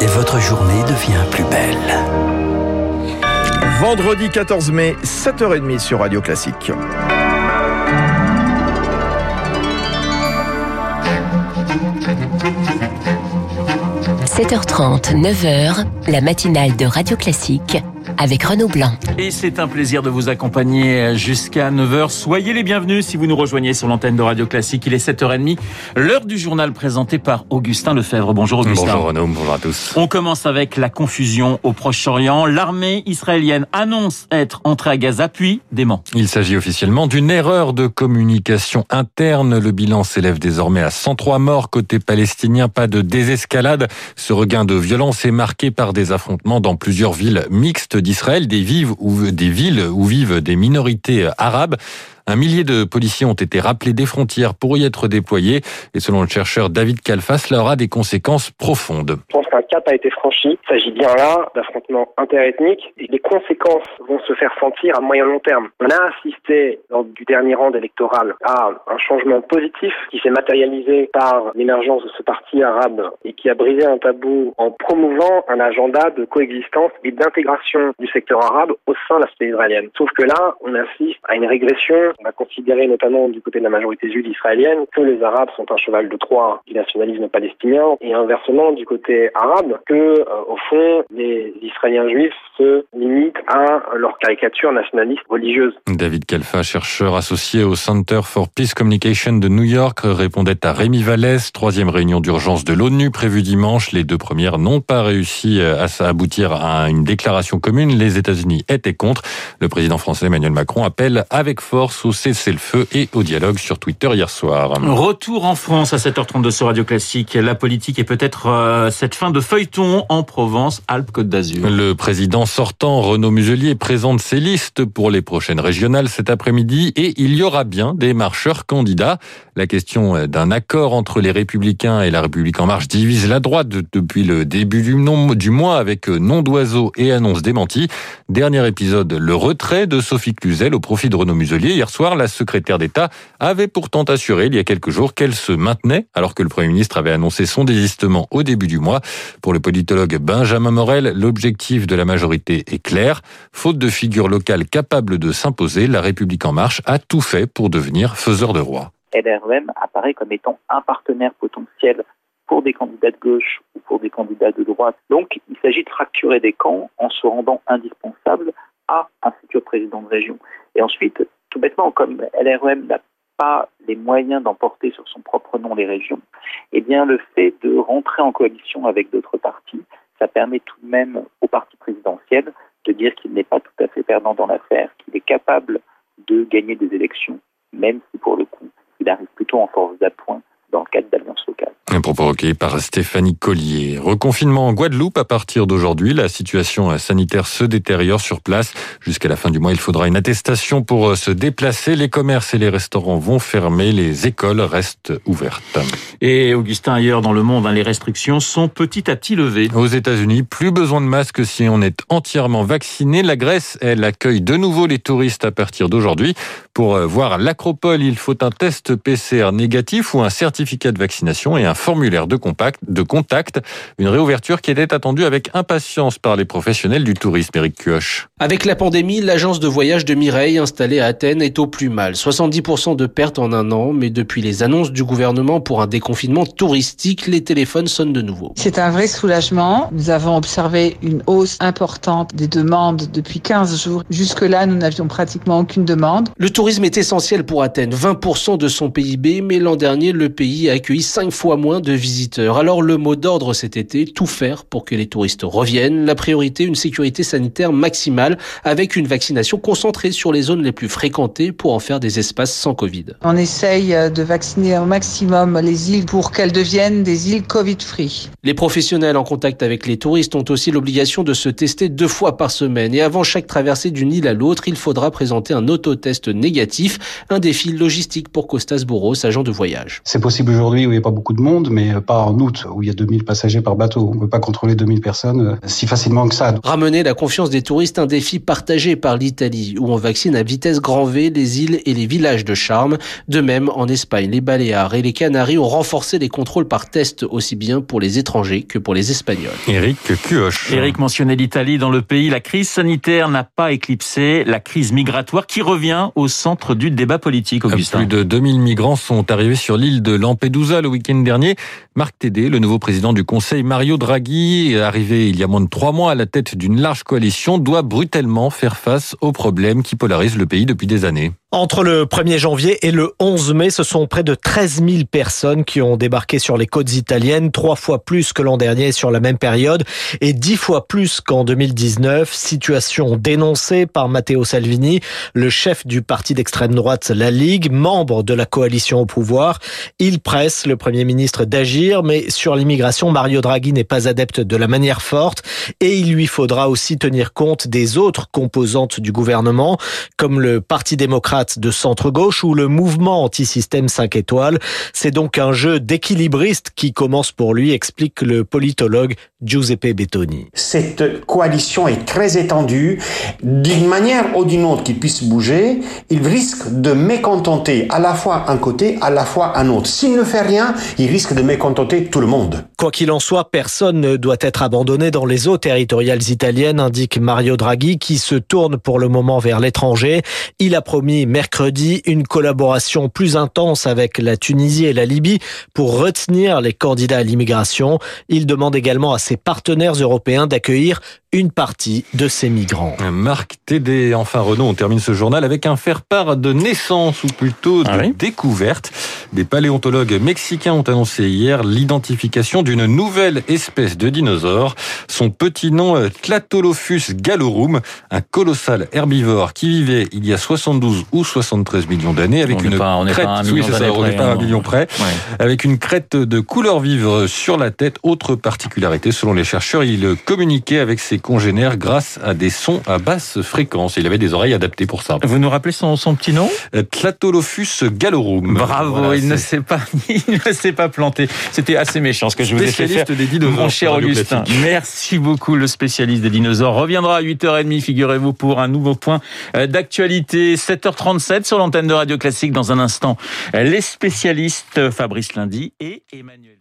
Et votre journée devient plus belle. Vendredi 14 mai, 7h30 sur Radio Classique. – 7h30, 9h, la matinale de Radio Classique avec Renaud Blanc. Et c'est un plaisir de vous accompagner jusqu'à 9h. Soyez les bienvenus si vous nous rejoignez sur l'antenne de Radio Classique. Il est 7h30, l'heure du journal présenté par Augustin Lefebvre. Bonjour Augustin. Bonjour Renaud, bonjour à tous. On commence avec la confusion au Proche-Orient. L'armée israélienne annonce être entrée à Gaza, puis dément. Il s'agit officiellement d'une erreur de communication interne. Le bilan s'élève désormais à 103 morts côté palestinien. Pas de désescalade. Ce regain de violence est marqué par des affrontements dans plusieurs villes mixtes d'Israël, des, villes où vivent des minorités arabes. Un millier de policiers ont été rappelés des frontières pour y être déployés. Et selon le chercheur David Kalfas, cela aura des conséquences profondes. Je pense qu'un cap a été franchi. Il s'agit bien là d'affrontements interethniques et les conséquences vont se faire sentir à moyen long terme. On a assisté lors du dernier rang électoral à un changement positif qui s'est matérialisé par l'émergence de ce parti arabe et qui a brisé un tabou en promouvant un agenda de coexistence et d'intégration du secteur arabe au sein de la société israélienne. Sauf que là, on assiste à une régression on a considéré notamment du côté de la majorité juive israélienne que les Arabes sont un cheval de Troie du nationalisme palestinien et inversement du côté arabe que, euh, au fond, les Israéliens juifs se limitent à leur caricature nationaliste religieuse. David Kelfa, chercheur associé au Center for Peace Communication de New York, répondait à Rémi Vallès. Troisième réunion d'urgence de l'ONU prévue dimanche. Les deux premières n'ont pas réussi à aboutir à une déclaration commune. Les États-Unis étaient contre. Le président français Emmanuel Macron appelle avec force au cessez-le-feu et au dialogue sur Twitter hier soir. Retour en France à 7h32 sur Radio Classique. La politique est peut-être euh, cette fin de feuilleton en Provence, Alpes-Côte d'Azur. Le président sortant, Renaud Muselier, présente ses listes pour les prochaines régionales cet après-midi et il y aura bien des marcheurs candidats. La question d'un accord entre les Républicains et la République en marche divise la droite depuis le début du, du mois avec nom d'oiseau et annonce démentie. Dernier épisode, le retrait de Sophie Cluzel au profit de Renaud Muselier. Hier soir, la secrétaire d'État avait pourtant assuré il y a quelques jours qu'elle se maintenait alors que le Premier ministre avait annoncé son désistement au début du mois. Pour le politologue Benjamin Morel, l'objectif de la majorité est clair. Faute de figures locales capables de s'imposer, la République en marche a tout fait pour devenir faiseur de roi. LREM apparaît comme étant un partenaire potentiel pour des candidats de gauche ou pour des candidats de droite. Donc, il s'agit de fracturer des camps en se rendant indispensable à un futur président de région. Et ensuite, tout bêtement, comme LREM n'a pas les moyens d'emporter sur son propre nom les régions, eh bien, le fait de rentrer en coalition avec d'autres partis, ça permet tout de même au parti présidentiel de dire qu'il n'est pas tout à fait perdant dans l'affaire, qu'il est capable de gagner des élections, même si pour le coup, il arrive plutôt en force d'appoint dans le cadre. Un propos recueilli par Stéphanie Collier. Reconfinement en Guadeloupe à partir d'aujourd'hui. La situation sanitaire se détériore sur place. Jusqu'à la fin du mois, il faudra une attestation pour se déplacer. Les commerces et les restaurants vont fermer. Les écoles restent ouvertes. Et Augustin, ailleurs dans le monde, hein, les restrictions sont petit à petit levées. Aux États-Unis, plus besoin de masques si on est entièrement vacciné. La Grèce, elle accueille de nouveau les touristes à partir d'aujourd'hui. Pour euh, voir l'acropole, il faut un test PCR négatif ou un certificat de vaccination et un formulaire de, compact, de contact. Une réouverture qui était attendue avec impatience par les professionnels du tourisme, Eric Kioch. Avec la pandémie, l'agence de voyage de Mireille installée à Athènes est au plus mal. 70% de pertes en un an, mais depuis les annonces du gouvernement pour un déconfinement touristique, les téléphones sonnent de nouveau. C'est un vrai soulagement. Nous avons observé une hausse importante des demandes depuis 15 jours. Jusque-là, nous n'avions pratiquement aucune demande. Le tourisme est essentiel pour Athènes, 20% de son PIB, mais l'an dernier, le pays a accueilli 5 fois moins de visiteurs. Alors le mot d'ordre cet été, tout faire pour que les touristes reviennent. La priorité, une sécurité sanitaire maximale avec une vaccination concentrée sur les zones les plus fréquentées pour en faire des espaces sans Covid. On essaye euh, de vacciner au maximum les îles pour qu'elles deviennent des îles Covid-free. Les professionnels en contact avec les touristes ont aussi l'obligation de se tester deux fois par semaine et avant chaque traversée d'une île à l'autre, il faudra présenter un autotest négatif, un défi logistique pour Costas Bourros, agent de voyage. C'est possible aujourd'hui où il n'y a pas beaucoup de monde monde, mais pas en août où il y a 2000 passagers par bateau. On ne peut pas contrôler 2000 personnes si facilement que ça. Ramener la confiance des touristes, un défi partagé par l'Italie, où on vaccine à vitesse grand V les îles et les villages de charme. De même, en Espagne, les Baléares et les Canaries ont renforcé les contrôles par test aussi bien pour les étrangers que pour les Espagnols. Éric Cuoche. Éric mentionnait l'Italie dans le pays. La crise sanitaire n'a pas éclipsé la crise migratoire qui revient au centre du débat politique, Augustin. Plus de 2000 migrants sont arrivés sur l'île de Lampedusa le week-end dernier. Marc Tédé, le nouveau président du Conseil, Mario Draghi, arrivé il y a moins de trois mois à la tête d'une large coalition, doit brutalement faire face aux problèmes qui polarisent le pays depuis des années. Entre le 1er janvier et le 11 mai, ce sont près de 13 000 personnes qui ont débarqué sur les côtes italiennes, trois fois plus que l'an dernier sur la même période et dix fois plus qu'en 2019. Situation dénoncée par Matteo Salvini, le chef du parti d'extrême droite La Ligue, membre de la coalition au pouvoir. Il presse le Premier ministre d'agir, mais sur l'immigration, Mario Draghi n'est pas adepte de la manière forte et il lui faudra aussi tenir compte des autres composantes du gouvernement, comme le Parti démocrate de centre-gauche ou le mouvement anti-système 5 étoiles. C'est donc un jeu d'équilibriste qui commence pour lui, explique le politologue Giuseppe Bettoni. Cette coalition est très étendue. D'une manière ou d'une autre qui puisse bouger, il risque de mécontenter à la fois un côté, à la fois un autre. S'il ne fait rien, il risque de mécontenter tout le monde. Quoi qu'il en soit, personne ne doit être abandonné dans les eaux territoriales italiennes, indique Mario Draghi, qui se tourne pour le moment vers l'étranger. Il a promis mercredi une collaboration plus intense avec la Tunisie et la Libye pour retenir les candidats à l'immigration. Il demande également à ses partenaires européens d'accueillir une partie de ces migrants. Marc Tédé, enfin Renaud, on termine ce journal avec un faire-part de naissance ou plutôt de Ah oui découverte. Des paléontologues mexicains ont annoncé hier l'identification d'une nouvelle espèce de dinosaure. Son petit nom, euh, Tlatolophus gallorum, un colossal herbivore qui vivait il y a 72 ou 73 millions d'années, avec une crête, oui, ça, près, pas un hein. million près, avec une crête de couleur vive sur la tête. Autre particularité, selon les chercheurs, il communiquait avec ses congénères grâce à des sons à basse fréquence. Il avait des oreilles adaptées pour ça. Vous nous rappelez son, petit nom? Euh, Tlatolophus gallorum. Bravo, il ne s'est pas, il ne s'est pas planté. C'était assez méchant ce que je vous ai fait. Des dinosaures, mon cher Augustin. Merci beaucoup, le spécialiste des dinosaures reviendra à 8h30, figurez-vous, pour un nouveau point euh, d'actualité. 7h30 sur l'antenne de Radio Classique. Dans un instant, les spécialistes euh, Fabrice Lundy et Emmanuel.